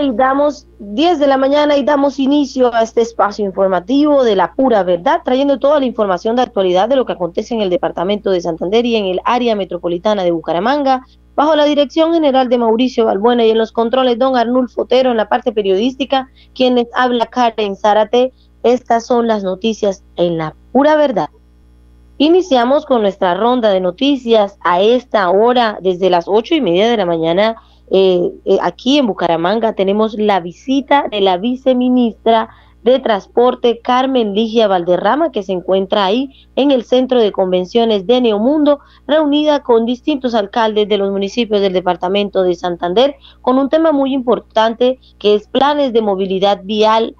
Y damos 10 de la mañana y damos inicio a este espacio informativo de la pura verdad, trayendo toda la información de actualidad de lo que acontece en el departamento de Santander y en el área metropolitana de Bucaramanga, bajo la dirección general de Mauricio Balbuena y en los controles don Arnulfo Otero en la parte periodística, quienes habla Karen Zárate. Estas son las noticias en la pura verdad. Iniciamos con nuestra ronda de noticias a esta hora, desde las ocho y media de la mañana eh, eh, aquí en Bucaramanga tenemos la visita de la viceministra de Transporte Carmen Ligia Valderrama, que se encuentra ahí en el Centro de Convenciones de Neomundo, reunida con distintos alcaldes de los municipios del departamento de Santander, con un tema muy importante que es planes de movilidad vial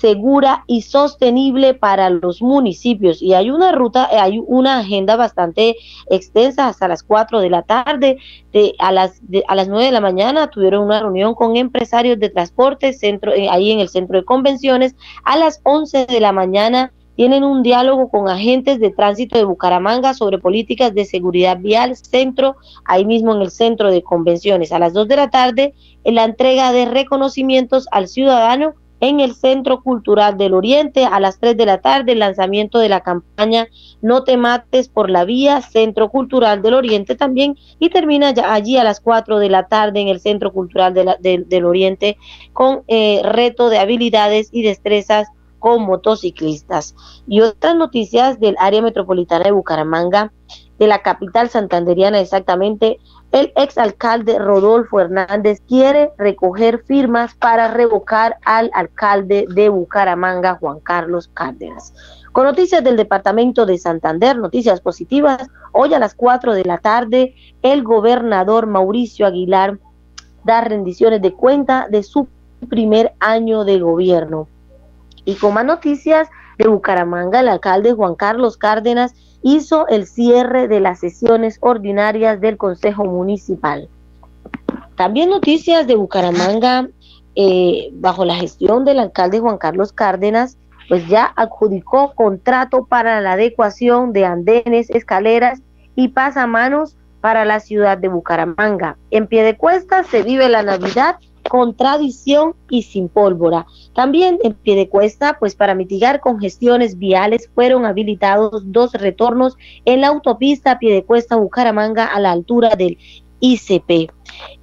segura y sostenible para los municipios. Y hay una ruta, eh, hay una agenda bastante extensa hasta las 4 de la tarde. De, a, las, a las 9 de la mañana tuvieron una reunión con empresarios de transporte centro, eh, ahí en el centro de convenciones. A las 11 de la mañana tienen un diálogo con agentes de tránsito de Bucaramanga sobre políticas de seguridad vial, centro, ahí mismo en el centro de convenciones. A las 2 de la tarde, en la entrega de reconocimientos al ciudadano en el Centro Cultural del Oriente a las 3 de la tarde, el lanzamiento de la campaña No te mates por la vía, Centro Cultural del Oriente también, y termina ya allí a las 4 de la tarde en el Centro Cultural del Oriente con eh, reto de habilidades y destrezas con motociclistas. Y otras noticias del área metropolitana de Bucaramanga, de la capital santanderiana exactamente, el exalcalde Rodolfo Hernández quiere recoger firmas para revocar al alcalde de Bucaramanga, Juan Carlos Cárdenas. Con noticias del departamento de Santander, noticias positivas, hoy a las 4 de la tarde, el gobernador Mauricio Aguilar da rendiciones de cuenta de su primer año de gobierno. Y con más noticias de Bucaramanga, el alcalde Juan Carlos Cárdenas hizo el cierre de las sesiones ordinarias del Consejo Municipal. También noticias de Bucaramanga, eh, bajo la gestión del alcalde Juan Carlos Cárdenas, pues ya adjudicó contrato para la adecuación de andenes, escaleras y pasamanos para la ciudad de Bucaramanga. En pie de cuesta se vive la Navidad con tradición y sin pólvora. También en pie de cuesta, pues para mitigar congestiones viales fueron habilitados dos retornos en la autopista pie cuesta Bucaramanga a la altura del ICP.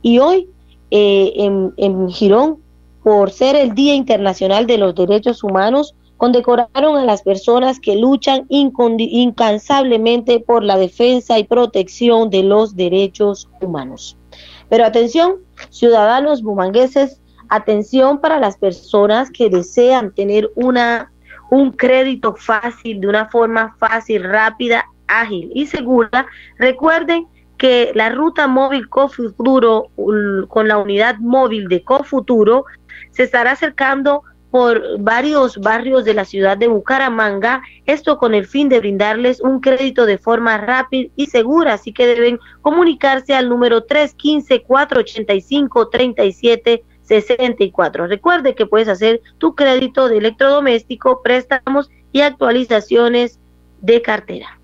Y hoy eh, en Girón, por ser el Día Internacional de los Derechos Humanos, condecoraron a las personas que luchan incansablemente por la defensa y protección de los derechos humanos. Pero atención, ciudadanos bumangueses, atención para las personas que desean tener una un crédito fácil, de una forma fácil, rápida, ágil y segura. Recuerden que la ruta móvil Cofuturo con la unidad móvil de Cofuturo se estará acercando por varios barrios de la ciudad de Bucaramanga, esto con el fin de brindarles un crédito de forma rápida y segura, así que deben comunicarse al número 315-485-3764. Recuerde que puedes hacer tu crédito de electrodoméstico, préstamos y actualizaciones de cartera.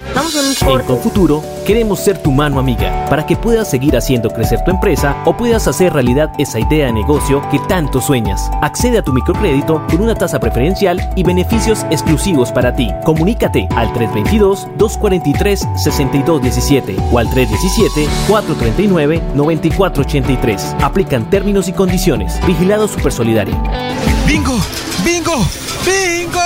En Confuturo queremos ser tu mano amiga para que puedas seguir haciendo crecer tu empresa o puedas hacer realidad esa idea de negocio que tanto sueñas. Accede a tu microcrédito con una tasa preferencial y beneficios exclusivos para ti. Comunícate al 322-243-6217 o al 317-439-9483. Aplican términos y condiciones. Vigilado Supersolidario. ¡Bingo! ¡Bingo! ¡Bingo!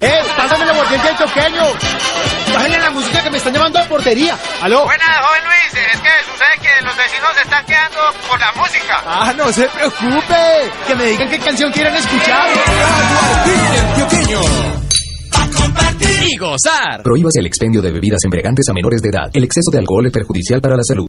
¡Eh! ¡Pásame la mordiente del choqueño! ¡Bájale la música que me están llamando a portería! ¡Aló! Buenas, joven Luis. Es que sucede que los vecinos se están quedando por la música. ¡Ah, no se preocupe! Que me digan qué canción quieren escuchar. y gozar. Prohíbas el expendio de bebidas embriagantes a menores de edad. El exceso de alcohol es perjudicial para la salud.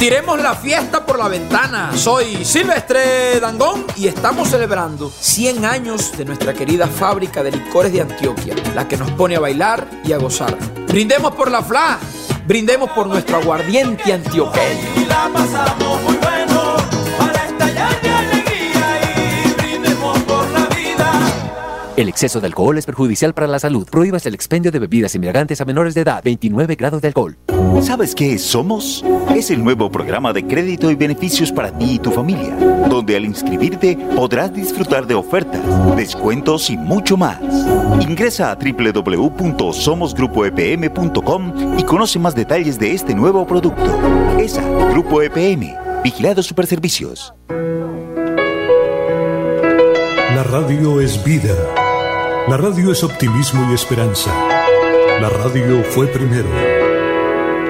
Tiremos la fiesta por la ventana. Soy Silvestre Dangón y estamos celebrando 100 años de nuestra querida fábrica de licores de Antioquia, la que nos pone a bailar y a gozar. Brindemos por la FLA, brindemos por nuestro aguardiente antioqueño. la pasamos muy bueno para estallar de alegría y brindemos por la vida. El exceso de alcohol es perjudicial para la salud. Prohíbas el expendio de bebidas embriagantes a menores de edad. 29 grados de alcohol. ¿Sabes qué es Somos? Es el nuevo programa de crédito y beneficios para ti y tu familia, donde al inscribirte podrás disfrutar de ofertas, descuentos y mucho más. Ingresa a www.somosgrupoepm.com y conoce más detalles de este nuevo producto. ESA, Grupo EPM, Vigilado Superservicios. La radio es vida. La radio es optimismo y esperanza. La radio fue primero.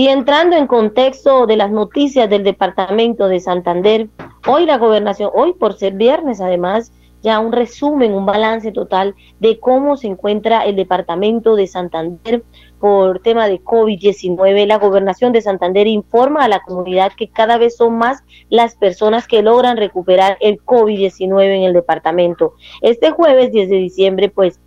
y entrando en contexto de las noticias del departamento de Santander, hoy la gobernación, hoy por ser viernes además, ya un resumen, un balance total de cómo se encuentra el departamento de Santander por tema de COVID-19. La gobernación de Santander informa a la comunidad que cada vez son más las personas que logran recuperar el COVID-19 en el departamento. Este jueves 10 de diciembre, pues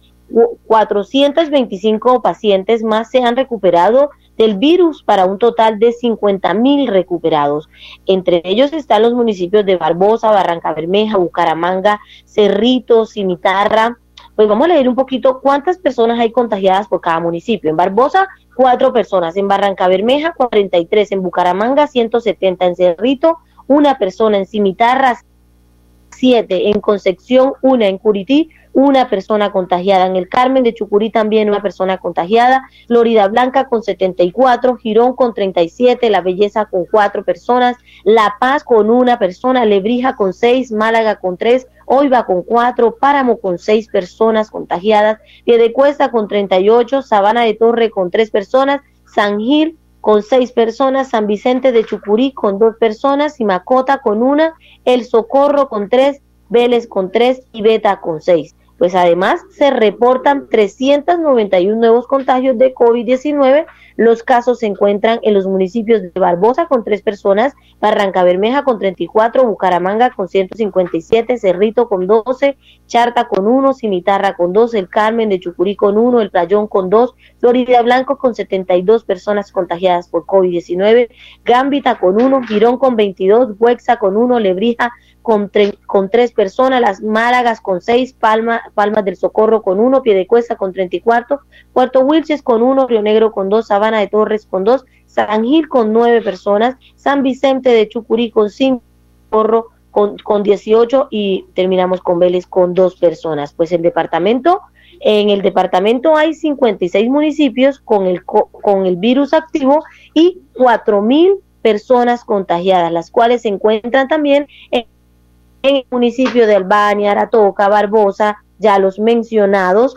425 pacientes más se han recuperado del virus para un total de 50 mil recuperados. Entre ellos están los municipios de Barbosa, Barranca Bermeja, Bucaramanga, Cerrito, Cimitarra. Pues vamos a leer un poquito cuántas personas hay contagiadas por cada municipio. En Barbosa, cuatro personas. En Barranca Bermeja, 43. En Bucaramanga, 170. En Cerrito, una persona. En Cimitarra, siete. En Concepción, una. En Curití, una persona contagiada. En el Carmen de Chucurí también una persona contagiada. Florida Blanca con 74, Girón con 37, La Belleza con cuatro personas, La Paz con una persona, Lebrija con seis, Málaga con tres, Oiva con cuatro, Páramo con seis personas contagiadas, Piedecuesta con 38, Sabana de Torre con tres personas, San Gil con seis personas, San Vicente de Chucurí con dos personas, Simacota con una, El Socorro con tres, Vélez con 3 y Beta con 6. Pues además se reportan 391 nuevos contagios de COVID-19. Los casos se encuentran en los municipios de Barbosa con 3 personas, Barranca Bermeja con 34, Bucaramanga con 157, Cerrito con 12, Charta con 1, Cimitarra con 2, El Carmen de Chucurí con 1, El Playón con 2, Florida Blanco con 72 personas contagiadas por COVID-19, Gambita con 1, Girón con 22, Huexa con 1, Lebrija con, con tres personas, las Málagas con seis, Palma, Palmas del Socorro con uno, Piedecuesta con 34, Puerto Wilches con uno, Río Negro con dos, Sabana de Torres con dos, San Gil con nueve personas, San Vicente de Chucurí con cinco, Corro con, con 18 y terminamos con Vélez con dos personas. Pues el departamento, en el departamento hay 56 municipios con el, con el virus activo y 4 mil personas contagiadas, las cuales se encuentran también en en el municipio de Albania, Aratoca, Barbosa, ya los mencionados.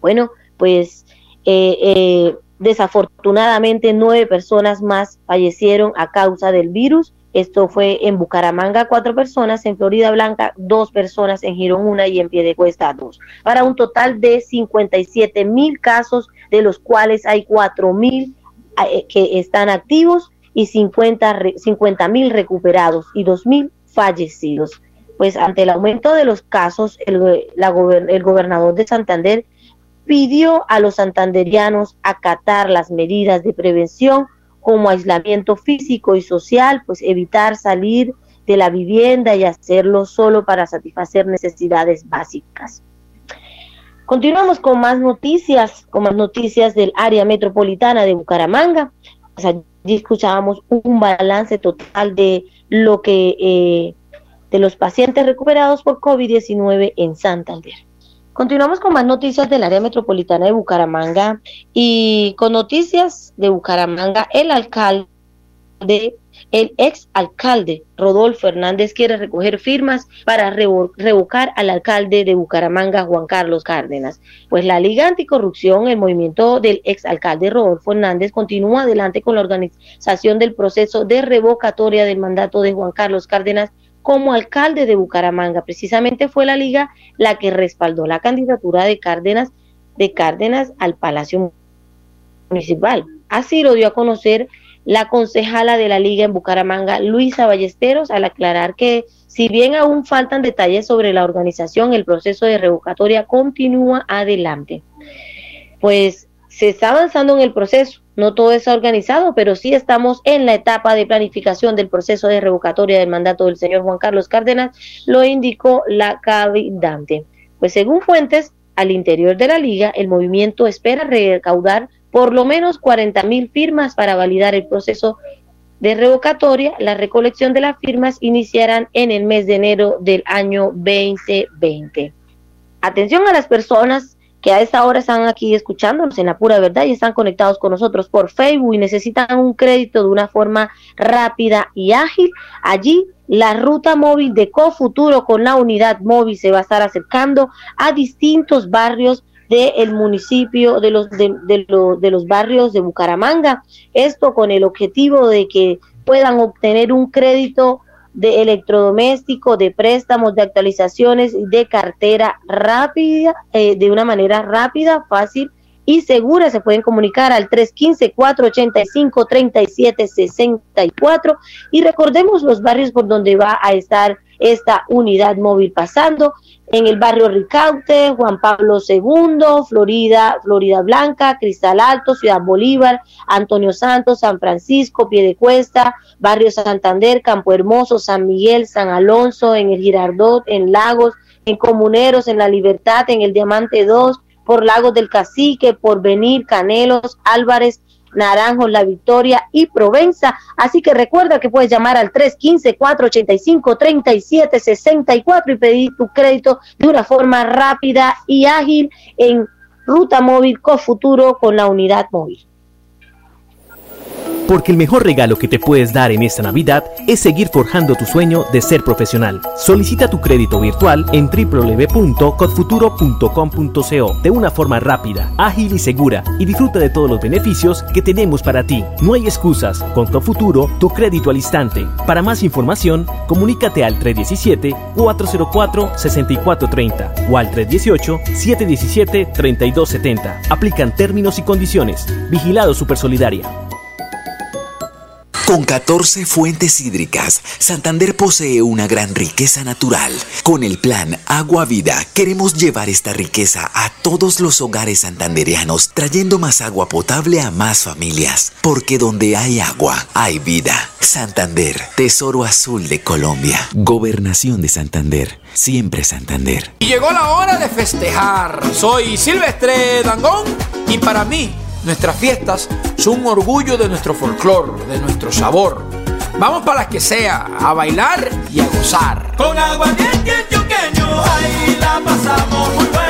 Bueno, pues eh, eh, desafortunadamente nueve personas más fallecieron a causa del virus. Esto fue en Bucaramanga cuatro personas, en Florida Blanca dos personas, en Girón una y en Piedecuesta dos. Para un total de 57 mil casos, de los cuales hay cuatro mil eh, que están activos y 50 mil recuperados y dos mil fallecidos. Pues ante el aumento de los casos, el, el gobernador de Santander pidió a los santanderianos acatar las medidas de prevención como aislamiento físico y social, pues evitar salir de la vivienda y hacerlo solo para satisfacer necesidades básicas. Continuamos con más noticias, con más noticias del área metropolitana de Bucaramanga. Pues allí escuchábamos un balance total de lo que eh, de los pacientes recuperados por COVID-19 en Santander. Continuamos con más noticias del área metropolitana de Bucaramanga y con noticias de Bucaramanga, el alcalde el ex alcalde Rodolfo Hernández quiere recoger firmas para revocar al alcalde de Bucaramanga, Juan Carlos Cárdenas. Pues la Liga Anticorrupción, el movimiento del ex alcalde Rodolfo Hernández, continúa adelante con la organización del proceso de revocatoria del mandato de Juan Carlos Cárdenas como alcalde de Bucaramanga. Precisamente fue la Liga la que respaldó la candidatura de Cárdenas, de Cárdenas al Palacio Municipal. Así lo dio a conocer la concejala de la liga en Bucaramanga, Luisa Ballesteros, al aclarar que si bien aún faltan detalles sobre la organización, el proceso de revocatoria continúa adelante. Pues se está avanzando en el proceso, no todo está organizado, pero sí estamos en la etapa de planificación del proceso de revocatoria del mandato del señor Juan Carlos Cárdenas, lo indicó la cabildante. Pues según fuentes al interior de la liga, el movimiento espera recaudar por lo menos 40 mil firmas para validar el proceso de revocatoria. La recolección de las firmas iniciarán en el mes de enero del año 2020. Atención a las personas que a esta hora están aquí escuchándonos en la pura verdad y están conectados con nosotros por Facebook y necesitan un crédito de una forma rápida y ágil. Allí la ruta móvil de Cofuturo con la unidad móvil se va a estar acercando a distintos barrios del municipio, de los, de, de los barrios de Bucaramanga. Esto con el objetivo de que puedan obtener un crédito de electrodoméstico, de préstamos, de actualizaciones, de cartera rápida, eh, de una manera rápida, fácil y segura. Se pueden comunicar al 315-485-3764 y recordemos los barrios por donde va a estar esta unidad móvil pasando en el barrio Ricaute, Juan Pablo II, Florida, Florida Blanca, Cristal Alto, Ciudad Bolívar, Antonio Santos, San Francisco, Piedecuesta, Barrio Santander, Campo Hermoso, San Miguel, San Alonso, en el Girardot, en Lagos, en Comuneros, en La Libertad, en el Diamante 2, por Lagos del Cacique, por Venir, Canelos, Álvarez, Naranjos, La Victoria y Provenza. Así que recuerda que puedes llamar al 315-485-3764 y pedir tu crédito de una forma rápida y ágil en Ruta Móvil Cofuturo con la unidad móvil. Porque el mejor regalo que te puedes dar en esta Navidad es seguir forjando tu sueño de ser profesional. Solicita tu crédito virtual en www.codfuturo.com.co de una forma rápida, ágil y segura y disfruta de todos los beneficios que tenemos para ti. No hay excusas. Con Codfuturo, tu crédito al instante. Para más información, comunícate al 317-404-6430 o al 318-717-3270. Aplican términos y condiciones. Vigilado Supersolidaria. Con 14 fuentes hídricas, Santander posee una gran riqueza natural. Con el plan Agua Vida, queremos llevar esta riqueza a todos los hogares santanderianos, trayendo más agua potable a más familias. Porque donde hay agua, hay vida. Santander, Tesoro Azul de Colombia. Gobernación de Santander. Siempre Santander. Y llegó la hora de festejar. Soy Silvestre Dangón y para mí nuestras fiestas son un orgullo de nuestro folclor, de nuestro sabor. Vamos para las que sea, a bailar y a gozar. Con aguardiente antioqueño, ahí la pasamos muy bueno.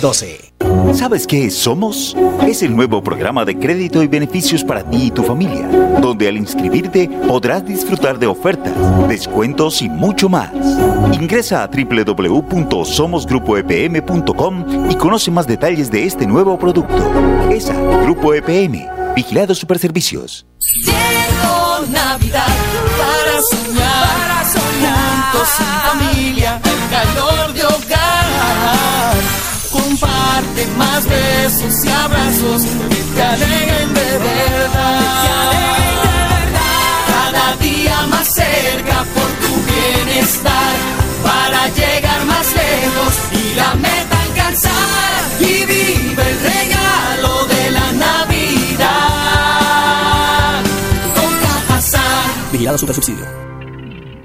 2612. ¿Sabes qué es Somos? Es el nuevo programa de crédito y beneficios para ti y tu familia, donde al inscribirte podrás disfrutar de ofertas, descuentos y mucho más. Ingresa a www.somosgrupoepm.com y conoce más detalles de este nuevo producto. ESA, Grupo EPM, Vigilado Superservicios. Llegó Navidad para soñar, para soñar. Juntos en familia, el calor de hogar. Comparte más besos y abrazos que te alegren de verdad. Cada día más cerca por tu bienestar. Para llegar más lejos y la meta alcanzar. Y vive el regalo de la Navidad. Con Cajasar. Vigilado Supersubsidio.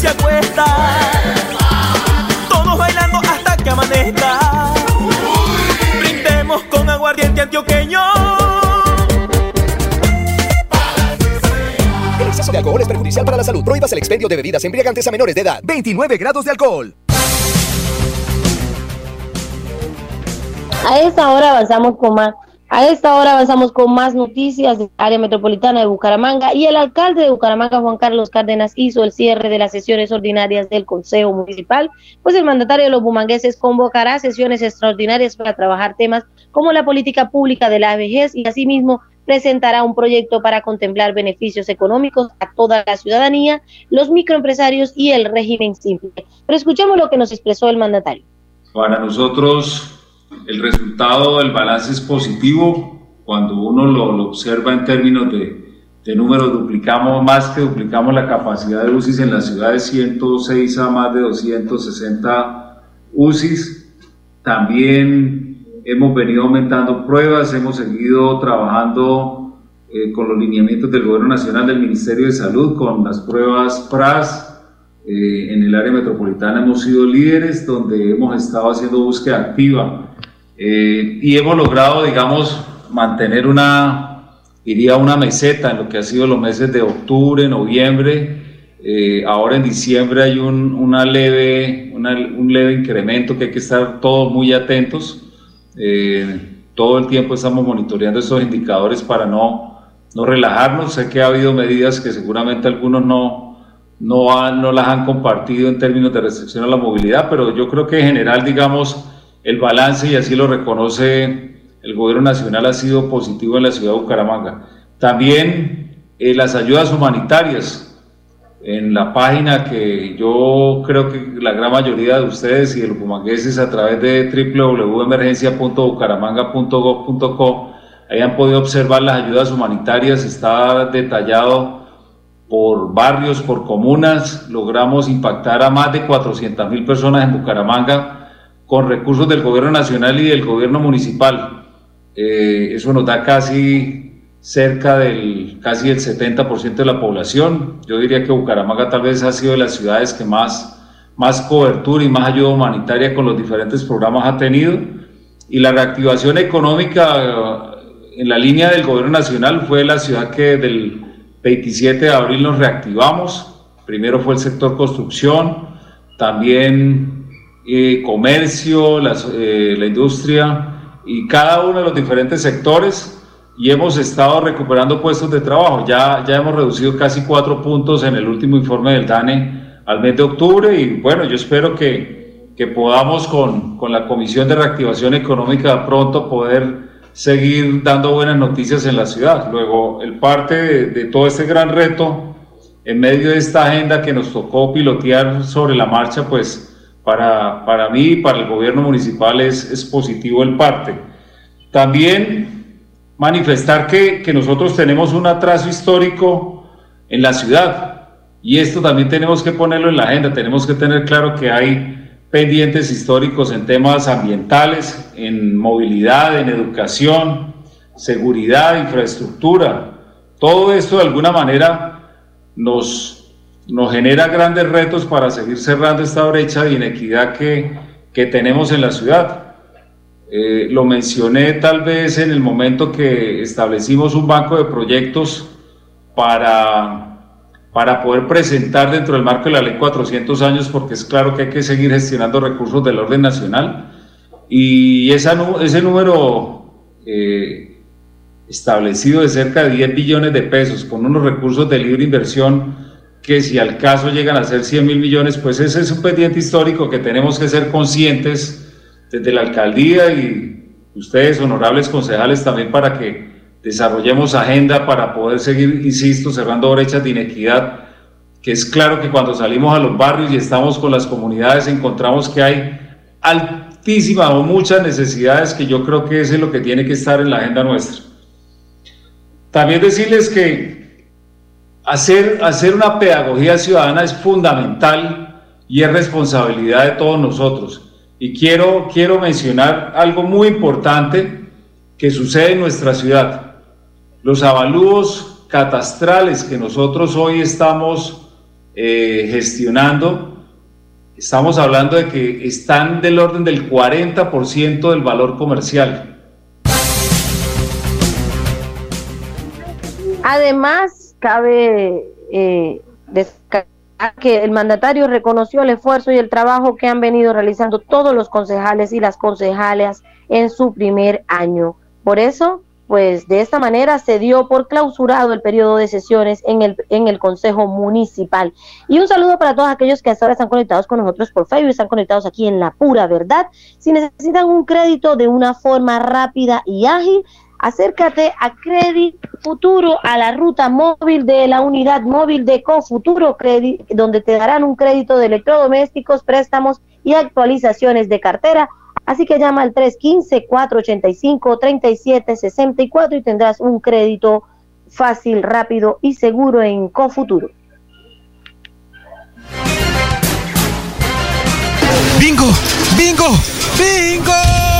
Se acuesta. Todos bailando hasta que amanezca. Brindemos con aguardiente antioqueño. El exceso de alcohol es perjudicial para la salud. Prohíbas el expendio de bebidas embriagantes a menores de edad. 29 grados de alcohol. A esta hora avanzamos con más. A esta hora avanzamos con más noticias del área metropolitana de Bucaramanga y el alcalde de Bucaramanga, Juan Carlos Cárdenas, hizo el cierre de las sesiones ordinarias del Consejo Municipal, pues el mandatario de los bumangueses convocará sesiones extraordinarias para trabajar temas como la política pública de la vejez y asimismo presentará un proyecto para contemplar beneficios económicos a toda la ciudadanía, los microempresarios y el régimen simple. Pero escuchemos lo que nos expresó el mandatario. Para nosotros el resultado del balance es positivo. Cuando uno lo, lo observa en términos de, de, números, duplicamos más que duplicamos la capacidad de UCIs en la ciudad de 106 a más de 260 UCIs. También hemos venido aumentando pruebas, hemos seguido trabajando eh, con los lineamientos del Gobierno Nacional del Ministerio de Salud, con las pruebas PRAS, eh, en el área metropolitana hemos sido líderes donde hemos estado haciendo búsqueda activa eh, y hemos logrado, digamos, mantener una, iría una meseta en lo que ha sido los meses de octubre, noviembre. Eh, ahora en diciembre hay un, una leve, una, un leve incremento que hay que estar todos muy atentos. todo el tiempo estamos monitoreando esos indicadores para no, no relajarnos. Sé que ha habido medidas que seguramente algunos no, no, no las han compartido en términos de restricción a la movilidad, pero yo creo que en general, digamos, el balance, y así lo reconoce el gobierno nacional, ha sido positivo en la ciudad de Bucaramanga. También eh, las ayudas humanitarias. En la página que yo creo que la gran mayoría de ustedes y de los bumangueses a través de www.emergencia.bucaramanga.gov.co hayan podido observar las ayudas humanitarias, está detallado por barrios, por comunas, logramos impactar a más de 400 mil personas en Bucaramanga con recursos del gobierno nacional y del gobierno municipal. Eh, eso nos da casi cerca del casi el 70% de la población. Yo diría que Bucaramanga tal vez ha sido de las ciudades que más, más cobertura y más ayuda humanitaria con los diferentes programas ha tenido. Y la reactivación económica en la línea del gobierno nacional fue la ciudad que del 27 de abril nos reactivamos. Primero fue el sector construcción, también eh, comercio, eh, la industria y cada uno de los diferentes sectores y hemos estado recuperando puestos de trabajo. Ya, ya hemos reducido casi cuatro puntos en el último informe del DANE al mes de octubre y bueno, yo espero que, que podamos con, con la Comisión de Reactivación Económica pronto poder seguir dando buenas noticias en la ciudad. Luego, el parte de, todo este gran reto, en medio de esta agenda que nos tocó pilotear sobre la marcha, pues para, para mí y para el gobierno municipal es, es positivo el parte. También manifestar que, que nosotros tenemos un atraso histórico en la ciudad y esto también tenemos que ponerlo en la agenda, tenemos que tener claro que hay pendientes históricos en temas ambientales, en movilidad, en educación, seguridad, infraestructura. Todo esto de alguna manera nos, nos genera grandes retos para seguir cerrando esta brecha de inequidad que, que tenemos en la ciudad. Eh, lo mencioné tal vez en el momento que establecimos un banco de proyectos para para poder presentar dentro del marco de la ley 400 años, porque es claro que hay que seguir gestionando recursos del orden nacional. Y esa, ese número eh, establecido de cerca de 10 billones de pesos, con unos recursos de libre inversión que si al caso llegan a ser 100 mil millones, pues ese es un pendiente histórico que tenemos que ser conscientes desde la alcaldía y ustedes, honorables concejales, también para que desarrollemos agenda para poder seguir, insisto, cerrando brechas de inequidad, que es claro que cuando salimos a los barrios y estamos con las comunidades encontramos que hay altísimas o muchas necesidades que yo creo que eso es lo que tiene que estar en la agenda nuestra. También decirles que hacer, hacer una pedagogía ciudadana es fundamental y es responsabilidad de todos nosotros. Y quiero, quiero mencionar algo muy importante que sucede en nuestra ciudad. Los avalúos catastrales que nosotros hoy estamos eh, gestionando, estamos hablando de que están del orden del 40% del valor comercial. Además, cabe eh, que el mandatario reconoció el esfuerzo y el trabajo que han venido realizando todos los concejales y las concejales en su primer año. Por eso, pues de esta manera se dio por clausurado el periodo de sesiones en el, en el Consejo Municipal. Y un saludo para todos aquellos que hasta ahora están conectados con nosotros por Facebook, están conectados aquí en La Pura Verdad. Si necesitan un crédito de una forma rápida y ágil, acércate a Credit Futuro, a la ruta móvil de la unidad móvil de Cofuturo Credit, donde te darán un crédito de electrodomésticos, préstamos y actualizaciones de cartera Así que llama al 315-485-3764 y tendrás un crédito fácil, rápido y seguro en Cofuturo. ¡Bingo! ¡Bingo! ¡Bingo!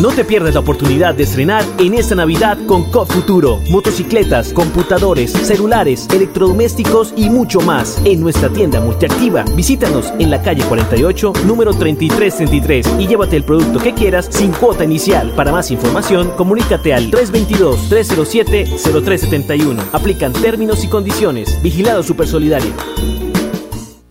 No te pierdas la oportunidad de estrenar en esta Navidad con COP Futuro. Motocicletas, computadores, celulares, electrodomésticos y mucho más en nuestra tienda multiactiva. Visítanos en la calle 48, número 3333 y llévate el producto que quieras sin cuota inicial. Para más información, comunícate al 322-307-0371. Aplican términos y condiciones. Vigilado Super Solidario.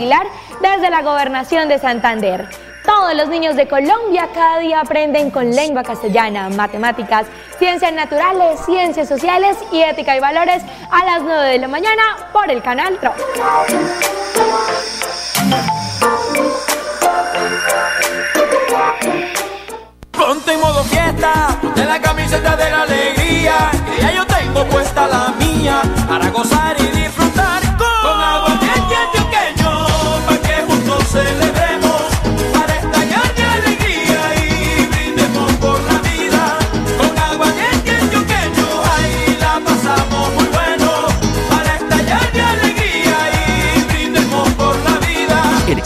Desde la gobernación de Santander. Todos los niños de Colombia cada día aprenden con lengua castellana, matemáticas, ciencias naturales, ciencias sociales y ética y valores a las 9 de la mañana por el canal TRO. Ponte en modo fiesta, la camiseta de la alegría, que ya yo tengo puesta la mía para gozar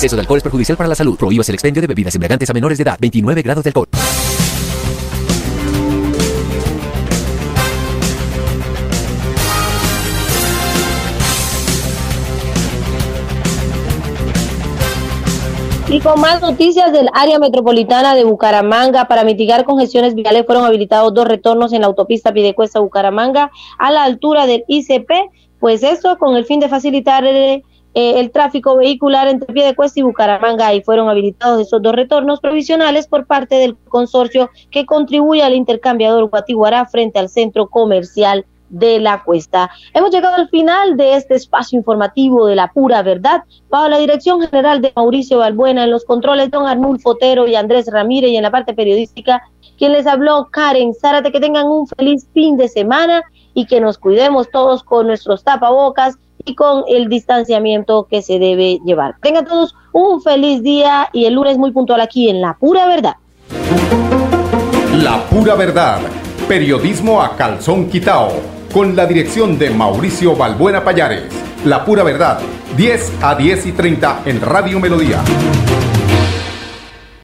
exceso de alcohol es perjudicial para la salud. Prohíbas el expendio de bebidas embriagantes a menores de edad. 29 grados de alcohol. Y con más noticias del área metropolitana de Bucaramanga, para mitigar congestiones viales fueron habilitados dos retornos en la autopista Pidecuesta Bucaramanga a la altura del ICP, pues esto con el fin de facilitar eh, el tráfico vehicular entre Piedecuesta y Bucaramanga y fueron habilitados esos dos retornos provisionales por parte del consorcio que contribuye al intercambiador Guatiguará frente al centro comercial de la cuesta. Hemos llegado al final de este espacio informativo de la pura verdad. Bajo la dirección general de Mauricio Balbuena, en los controles don Arnulfo Otero y Andrés Ramírez y en la parte periodística, quien les habló Karen Zárate, que tengan un feliz fin de semana y que nos cuidemos todos con nuestros tapabocas y con el distanciamiento que se debe llevar. Tengan todos un feliz día y el lunes muy puntual aquí en La Pura Verdad. La Pura Verdad, periodismo a calzón quitao, con la dirección de Mauricio Balbuena Payares. La Pura Verdad, 10 a 10 y 30 en Radio Melodía.